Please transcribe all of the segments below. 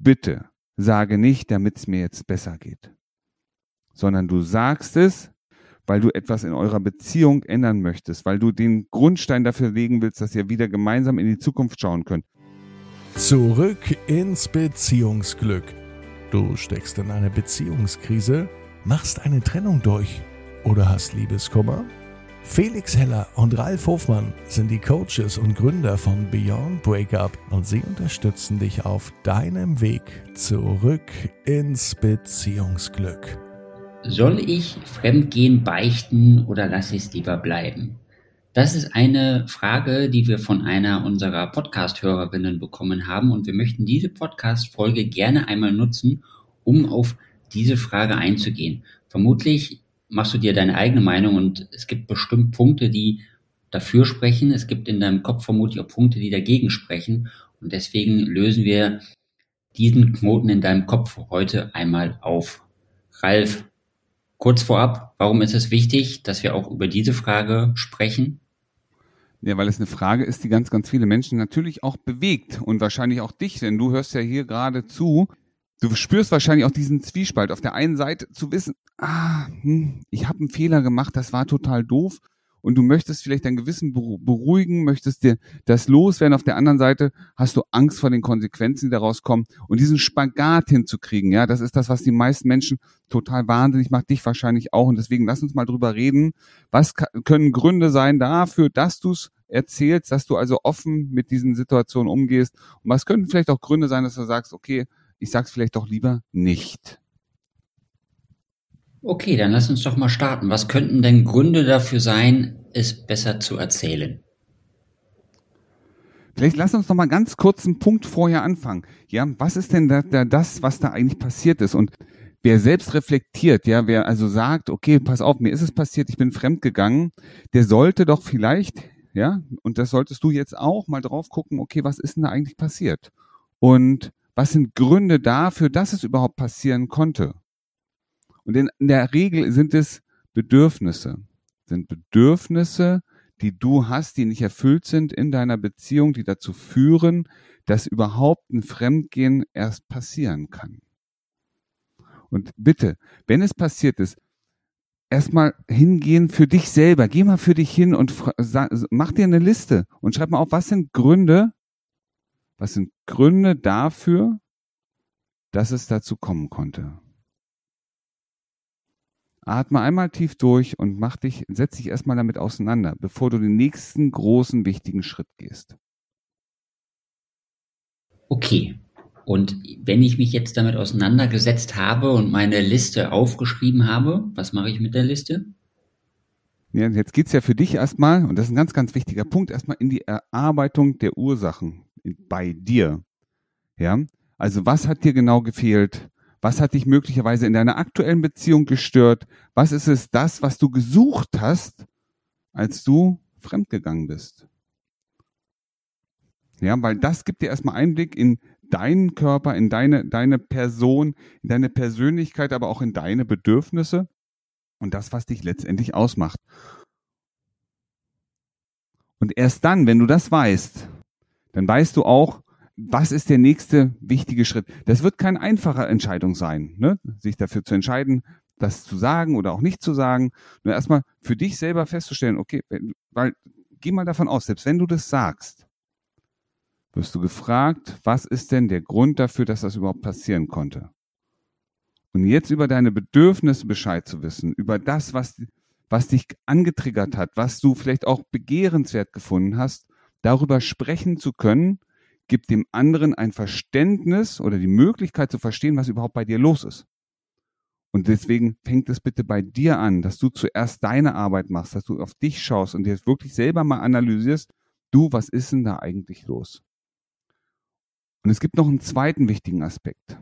bitte sage nicht, damit es mir jetzt besser geht, sondern du sagst es, weil du etwas in eurer Beziehung ändern möchtest, weil du den Grundstein dafür legen willst, dass ihr wieder gemeinsam in die Zukunft schauen könnt. Zurück ins Beziehungsglück. Du steckst in eine Beziehungskrise, machst eine Trennung durch oder hast Liebeskummer? Felix Heller und Ralf Hofmann sind die Coaches und Gründer von Beyond Breakup und sie unterstützen dich auf deinem Weg zurück ins Beziehungsglück. Soll ich Fremdgehen beichten oder lasse ich es lieber bleiben? Das ist eine Frage, die wir von einer unserer Podcast-Hörerinnen bekommen haben und wir möchten diese Podcast-Folge gerne einmal nutzen, um auf diese Frage einzugehen. Vermutlich machst du dir deine eigene Meinung und es gibt bestimmt Punkte, die dafür sprechen. Es gibt in deinem Kopf vermutlich auch Punkte, die dagegen sprechen. Und deswegen lösen wir diesen Knoten in deinem Kopf heute einmal auf. Ralf, kurz vorab, warum ist es wichtig, dass wir auch über diese Frage sprechen? Ja, weil es eine Frage ist, die ganz, ganz viele Menschen natürlich auch bewegt und wahrscheinlich auch dich, denn du hörst ja hier gerade zu, Du spürst wahrscheinlich auch diesen Zwiespalt. Auf der einen Seite zu wissen, ah, hm, ich habe einen Fehler gemacht, das war total doof. Und du möchtest vielleicht dein Gewissen beruhigen, möchtest dir das loswerden. Auf der anderen Seite hast du Angst vor den Konsequenzen, die daraus kommen. Und diesen Spagat hinzukriegen, ja, das ist das, was die meisten Menschen total wahnsinnig macht, dich wahrscheinlich auch. Und deswegen lass uns mal drüber reden. Was können Gründe sein dafür, dass du es erzählst, dass du also offen mit diesen Situationen umgehst? Und was können vielleicht auch Gründe sein, dass du sagst, okay, ich sag's vielleicht doch lieber nicht. Okay, dann lass uns doch mal starten. Was könnten denn Gründe dafür sein, es besser zu erzählen? Vielleicht lass uns noch mal ganz kurz einen Punkt vorher anfangen. Ja, was ist denn da, da das, was da eigentlich passiert ist? Und wer selbst reflektiert, ja, wer also sagt, okay, pass auf, mir ist es passiert, ich bin fremdgegangen, der sollte doch vielleicht, ja, und das solltest du jetzt auch mal drauf gucken, okay, was ist denn da eigentlich passiert? Und was sind Gründe dafür, dass es überhaupt passieren konnte? Und in, in der Regel sind es Bedürfnisse, sind Bedürfnisse, die du hast, die nicht erfüllt sind in deiner Beziehung, die dazu führen, dass überhaupt ein Fremdgehen erst passieren kann. Und bitte, wenn es passiert ist, erstmal hingehen für dich selber. Geh mal für dich hin und mach dir eine Liste und schreib mal auf, was sind Gründe, was sind Gründe dafür, dass es dazu kommen konnte? Atme einmal tief durch und mach dich, setz dich erstmal damit auseinander, bevor du den nächsten großen wichtigen Schritt gehst. Okay. Und wenn ich mich jetzt damit auseinandergesetzt habe und meine Liste aufgeschrieben habe, was mache ich mit der Liste? Ja, jetzt geht's ja für dich erstmal, und das ist ein ganz, ganz wichtiger Punkt, erstmal in die Erarbeitung der Ursachen bei dir. Ja, also was hat dir genau gefehlt? Was hat dich möglicherweise in deiner aktuellen Beziehung gestört? Was ist es das, was du gesucht hast, als du fremdgegangen bist? Ja, weil das gibt dir erstmal Einblick in deinen Körper, in deine, deine Person, in deine Persönlichkeit, aber auch in deine Bedürfnisse und das, was dich letztendlich ausmacht. Und erst dann, wenn du das weißt, dann weißt du auch, was ist der nächste wichtige Schritt. Das wird keine einfache Entscheidung sein, ne? sich dafür zu entscheiden, das zu sagen oder auch nicht zu sagen. Nur erstmal für dich selber festzustellen, okay, weil geh mal davon aus, selbst wenn du das sagst, wirst du gefragt, was ist denn der Grund dafür, dass das überhaupt passieren konnte? Und jetzt über deine Bedürfnisse Bescheid zu wissen, über das, was, was dich angetriggert hat, was du vielleicht auch begehrenswert gefunden hast, darüber sprechen zu können, gibt dem anderen ein Verständnis oder die Möglichkeit zu verstehen, was überhaupt bei dir los ist. Und deswegen fängt es bitte bei dir an, dass du zuerst deine Arbeit machst, dass du auf dich schaust und dir wirklich selber mal analysierst, du, was ist denn da eigentlich los? Und es gibt noch einen zweiten wichtigen Aspekt.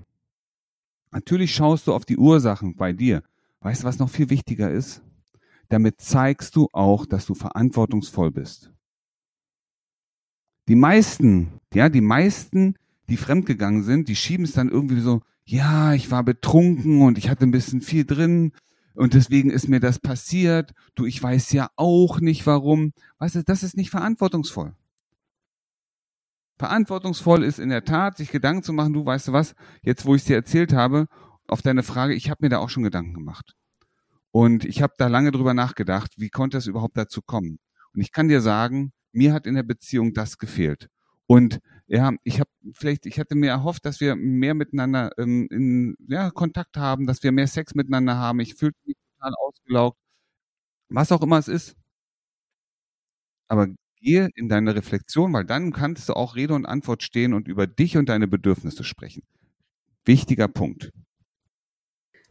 Natürlich schaust du auf die Ursachen bei dir. Weißt du, was noch viel wichtiger ist? Damit zeigst du auch, dass du verantwortungsvoll bist. Die meisten, ja, die meisten, die fremdgegangen sind, die schieben es dann irgendwie so, ja, ich war betrunken und ich hatte ein bisschen viel drin und deswegen ist mir das passiert. Du, ich weiß ja auch nicht warum. Weißt du, das ist nicht verantwortungsvoll. Verantwortungsvoll ist in der Tat, sich Gedanken zu machen, du weißt du was, jetzt wo ich es dir erzählt habe, auf deine Frage, ich habe mir da auch schon Gedanken gemacht. Und ich habe da lange drüber nachgedacht, wie konnte es überhaupt dazu kommen? Und ich kann dir sagen, mir hat in der Beziehung das gefehlt. Und ja, ich habe vielleicht, ich hatte mir erhofft, dass wir mehr miteinander ähm, in ja, Kontakt haben, dass wir mehr Sex miteinander haben. Ich fühlte mich total ausgelaugt. Was auch immer es ist. Aber gehe in deine Reflexion, weil dann kannst du auch Rede und Antwort stehen und über dich und deine Bedürfnisse sprechen. Wichtiger Punkt.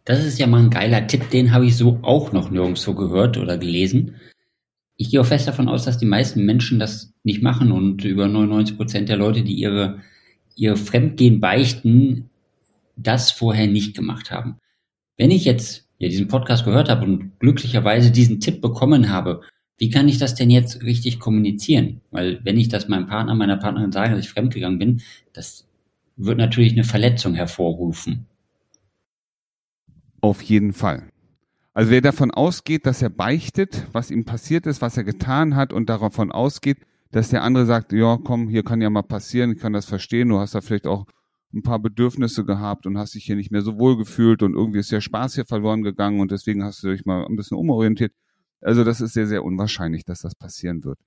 Das ist ja mal ein geiler Tipp, den habe ich so auch noch nirgendwo gehört oder gelesen. Ich gehe auch fest davon aus, dass die meisten Menschen das nicht machen und über 99 Prozent der Leute, die ihre, ihr Fremdgehen beichten, das vorher nicht gemacht haben. Wenn ich jetzt ja, diesen Podcast gehört habe und glücklicherweise diesen Tipp bekommen habe, wie kann ich das denn jetzt richtig kommunizieren? Weil wenn ich das meinem Partner, meiner Partnerin sage, dass ich fremdgegangen bin, das wird natürlich eine Verletzung hervorrufen. Auf jeden Fall. Also wer davon ausgeht, dass er beichtet, was ihm passiert ist, was er getan hat und davon ausgeht, dass der andere sagt, ja, komm, hier kann ja mal passieren, ich kann das verstehen, du hast da vielleicht auch ein paar Bedürfnisse gehabt und hast dich hier nicht mehr so wohl gefühlt und irgendwie ist der Spaß hier verloren gegangen und deswegen hast du dich mal ein bisschen umorientiert. Also das ist sehr, sehr unwahrscheinlich, dass das passieren wird.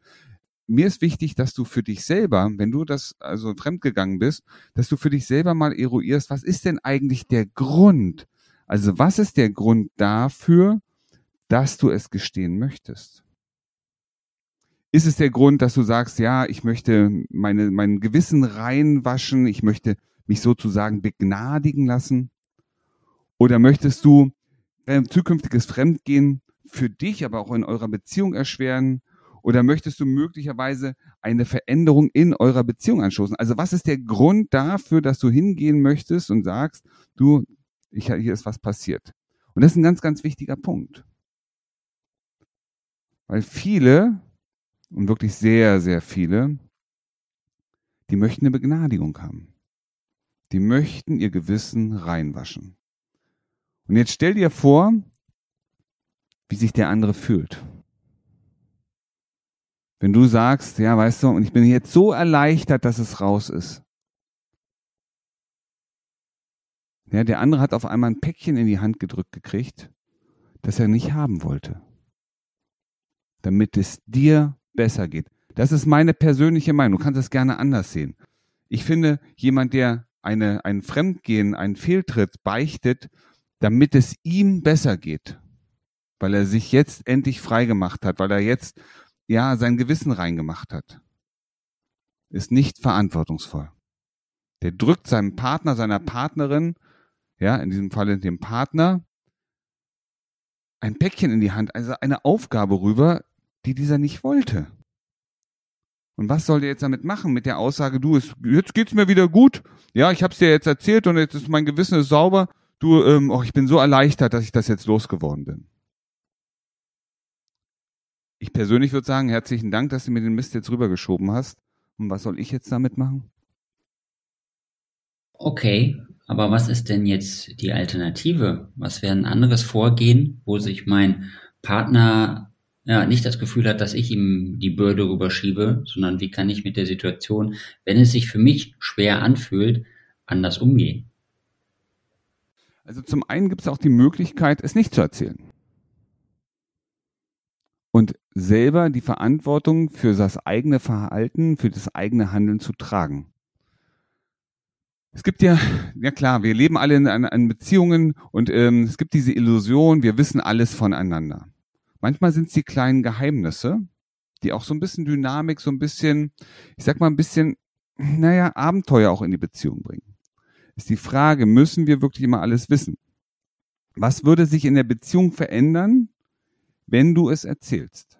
Mir ist wichtig, dass du für dich selber, wenn du das also fremdgegangen bist, dass du für dich selber mal eruierst, was ist denn eigentlich der Grund? Also was ist der Grund dafür, dass du es gestehen möchtest? Ist es der Grund, dass du sagst, ja, ich möchte meine, mein Gewissen reinwaschen, ich möchte mich sozusagen begnadigen lassen? Oder möchtest du beim zukünftiges Fremdgehen für dich, aber auch in eurer Beziehung erschweren? Oder möchtest du möglicherweise eine Veränderung in eurer Beziehung anstoßen? Also was ist der Grund dafür, dass du hingehen möchtest und sagst, du, ich, hier ist was passiert? Und das ist ein ganz, ganz wichtiger Punkt. Weil viele, und wirklich sehr, sehr viele, die möchten eine Begnadigung haben. Die möchten ihr Gewissen reinwaschen. Und jetzt stell dir vor, wie sich der andere fühlt. Wenn du sagst, ja, weißt du, und ich bin jetzt so erleichtert, dass es raus ist. Ja, der andere hat auf einmal ein Päckchen in die Hand gedrückt gekriegt, das er nicht haben wollte. Damit es dir besser geht. Das ist meine persönliche Meinung. Du kannst es gerne anders sehen. Ich finde, jemand, der eine, ein Fremdgehen, einen Fehltritt beichtet, damit es ihm besser geht, weil er sich jetzt endlich frei gemacht hat, weil er jetzt ja sein Gewissen reingemacht hat, ist nicht verantwortungsvoll. Der drückt seinem Partner, seiner Partnerin, ja, in diesem Falle dem Partner, ein Päckchen in die Hand, also eine Aufgabe rüber, die dieser nicht wollte. Und was soll der jetzt damit machen? Mit der Aussage, du, es, jetzt geht's mir wieder gut. Ja, ich hab's dir jetzt erzählt und jetzt ist mein Gewissen ist sauber. Du, ähm, oh, ich bin so erleichtert, dass ich das jetzt losgeworden bin. Ich persönlich würde sagen, herzlichen Dank, dass du mir den Mist jetzt rübergeschoben hast. Und was soll ich jetzt damit machen? Okay, aber was ist denn jetzt die Alternative? Was wäre ein anderes Vorgehen, wo sich mein Partner ja, nicht das Gefühl hat, dass ich ihm die Bürde rüberschiebe, sondern wie kann ich mit der Situation, wenn es sich für mich schwer anfühlt, anders umgehen? Also zum einen gibt es auch die Möglichkeit, es nicht zu erzählen und selber die Verantwortung für das eigene Verhalten, für das eigene Handeln zu tragen. Es gibt ja, ja klar, wir leben alle in, in Beziehungen und ähm, es gibt diese Illusion, wir wissen alles voneinander. Manchmal sind es die kleinen Geheimnisse, die auch so ein bisschen Dynamik, so ein bisschen, ich sag mal ein bisschen, naja, Abenteuer auch in die Beziehung bringen. Ist die Frage, müssen wir wirklich immer alles wissen? Was würde sich in der Beziehung verändern, wenn du es erzählst?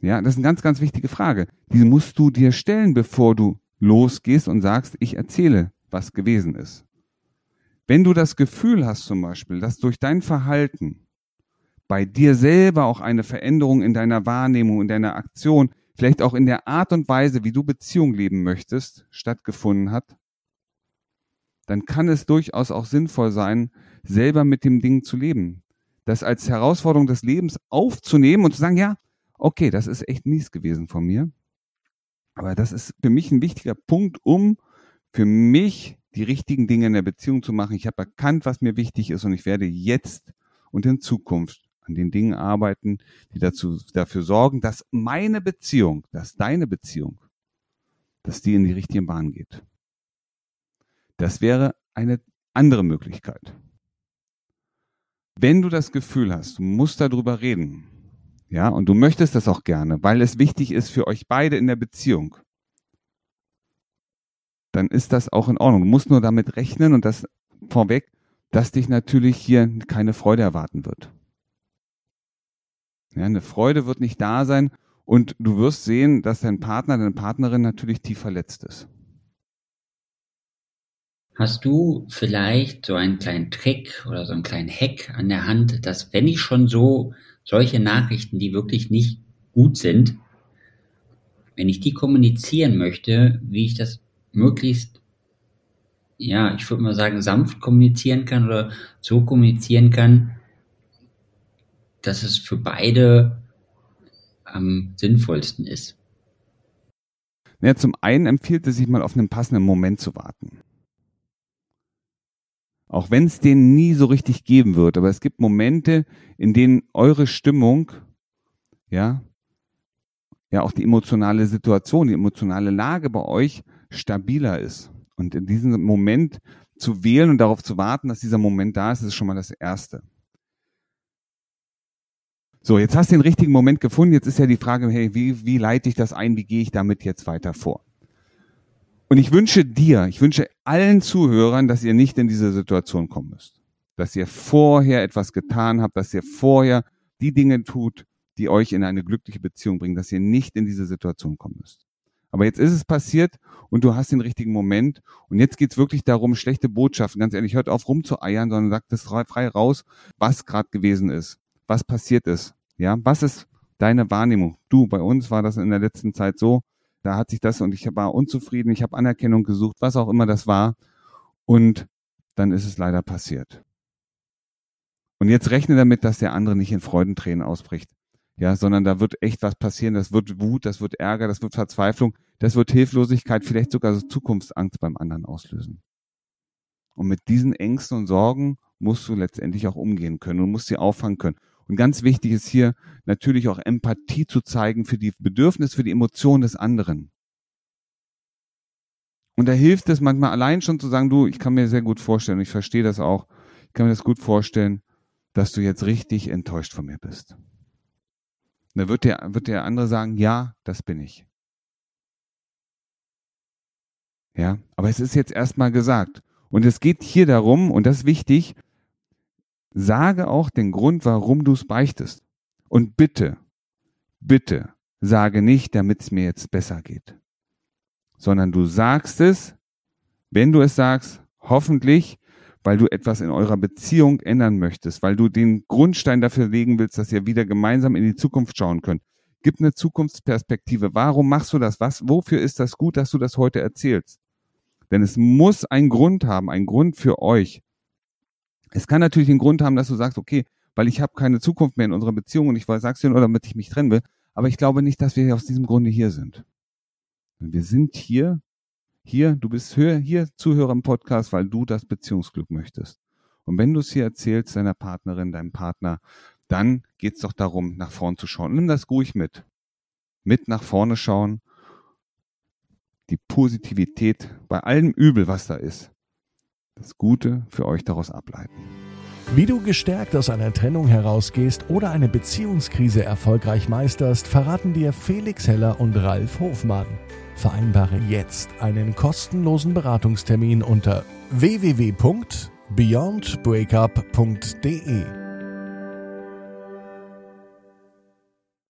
Ja, das ist eine ganz, ganz wichtige Frage. Die musst du dir stellen, bevor du losgehst und sagst, ich erzähle, was gewesen ist. Wenn du das Gefühl hast zum Beispiel, dass durch dein Verhalten bei dir selber auch eine Veränderung in deiner Wahrnehmung, in deiner Aktion, vielleicht auch in der Art und Weise, wie du Beziehung leben möchtest, stattgefunden hat, dann kann es durchaus auch sinnvoll sein, selber mit dem Ding zu leben das als Herausforderung des Lebens aufzunehmen und zu sagen, ja, okay, das ist echt mies gewesen von mir. Aber das ist für mich ein wichtiger Punkt, um für mich die richtigen Dinge in der Beziehung zu machen. Ich habe erkannt, was mir wichtig ist und ich werde jetzt und in Zukunft an den Dingen arbeiten, die dazu, dafür sorgen, dass meine Beziehung, dass deine Beziehung, dass die in die richtige Bahn geht. Das wäre eine andere Möglichkeit. Wenn du das Gefühl hast, du musst darüber reden, ja, und du möchtest das auch gerne, weil es wichtig ist für euch beide in der Beziehung, dann ist das auch in Ordnung. Du musst nur damit rechnen und das vorweg, dass dich natürlich hier keine Freude erwarten wird. Ja, eine Freude wird nicht da sein und du wirst sehen, dass dein Partner, deine Partnerin natürlich tief verletzt ist. Hast du vielleicht so einen kleinen Trick oder so einen kleinen Hack an der Hand, dass wenn ich schon so solche Nachrichten, die wirklich nicht gut sind, wenn ich die kommunizieren möchte, wie ich das möglichst, ja, ich würde mal sagen, sanft kommunizieren kann oder so kommunizieren kann, dass es für beide am sinnvollsten ist? Ja, zum einen empfiehlt es sich mal auf einen passenden Moment zu warten. Auch wenn es den nie so richtig geben wird, aber es gibt Momente, in denen eure Stimmung, ja, ja auch die emotionale Situation, die emotionale Lage bei euch stabiler ist. Und in diesem Moment zu wählen und darauf zu warten, dass dieser Moment da ist, ist schon mal das Erste. So, jetzt hast du den richtigen Moment gefunden. Jetzt ist ja die Frage, hey, wie, wie leite ich das ein? Wie gehe ich damit jetzt weiter vor? Und ich wünsche dir, ich wünsche allen Zuhörern, dass ihr nicht in diese Situation kommen müsst. Dass ihr vorher etwas getan habt, dass ihr vorher die Dinge tut, die euch in eine glückliche Beziehung bringen, dass ihr nicht in diese Situation kommen müsst. Aber jetzt ist es passiert und du hast den richtigen Moment. Und jetzt geht's wirklich darum, schlechte Botschaften. Ganz ehrlich, hört auf rumzueiern, sondern sagt es frei raus, was gerade gewesen ist was passiert ist. Ja, was ist deine Wahrnehmung? Du, bei uns war das in der letzten Zeit so, da hat sich das und ich war unzufrieden, ich habe Anerkennung gesucht, was auch immer das war. Und dann ist es leider passiert. Und jetzt rechne damit, dass der andere nicht in Freudentränen ausbricht. Ja, sondern da wird echt was passieren. Das wird Wut, das wird Ärger, das wird Verzweiflung, das wird Hilflosigkeit, vielleicht sogar so Zukunftsangst beim anderen auslösen. Und mit diesen Ängsten und Sorgen musst du letztendlich auch umgehen können und musst sie auffangen können. Und ganz wichtig ist hier natürlich auch Empathie zu zeigen für die Bedürfnisse, für die Emotionen des anderen. Und da hilft es manchmal allein schon zu sagen, du, ich kann mir sehr gut vorstellen, ich verstehe das auch, ich kann mir das gut vorstellen, dass du jetzt richtig enttäuscht von mir bist. Und da wird der, wird der andere sagen, ja, das bin ich. Ja, aber es ist jetzt erstmal gesagt. Und es geht hier darum, und das ist wichtig, Sage auch den Grund, warum du es beichtest. Und bitte, bitte, sage nicht, damit es mir jetzt besser geht, sondern du sagst es, wenn du es sagst, hoffentlich, weil du etwas in eurer Beziehung ändern möchtest, weil du den Grundstein dafür legen willst, dass ihr wieder gemeinsam in die Zukunft schauen könnt. Gib eine Zukunftsperspektive. Warum machst du das? Was, wofür ist das gut, dass du das heute erzählst? Denn es muss einen Grund haben, einen Grund für euch. Es kann natürlich den Grund haben, dass du sagst, okay, weil ich habe keine Zukunft mehr in unserer Beziehung und ich sag's dir nur, damit ich mich trennen will. Aber ich glaube nicht, dass wir aus diesem Grunde hier sind. Wir sind hier, hier, du bist hier, hier Zuhörer im Podcast, weil du das Beziehungsglück möchtest. Und wenn du es hier erzählst deiner Partnerin, deinem Partner, dann geht's doch darum, nach vorn zu schauen. Nimm das ruhig mit. Mit nach vorne schauen. Die Positivität bei allem Übel, was da ist, das Gute für euch daraus ableiten. Wie du gestärkt aus einer Trennung herausgehst oder eine Beziehungskrise erfolgreich meisterst, verraten dir Felix Heller und Ralf Hofmann. Vereinbare jetzt einen kostenlosen Beratungstermin unter www.beyondbreakup.de.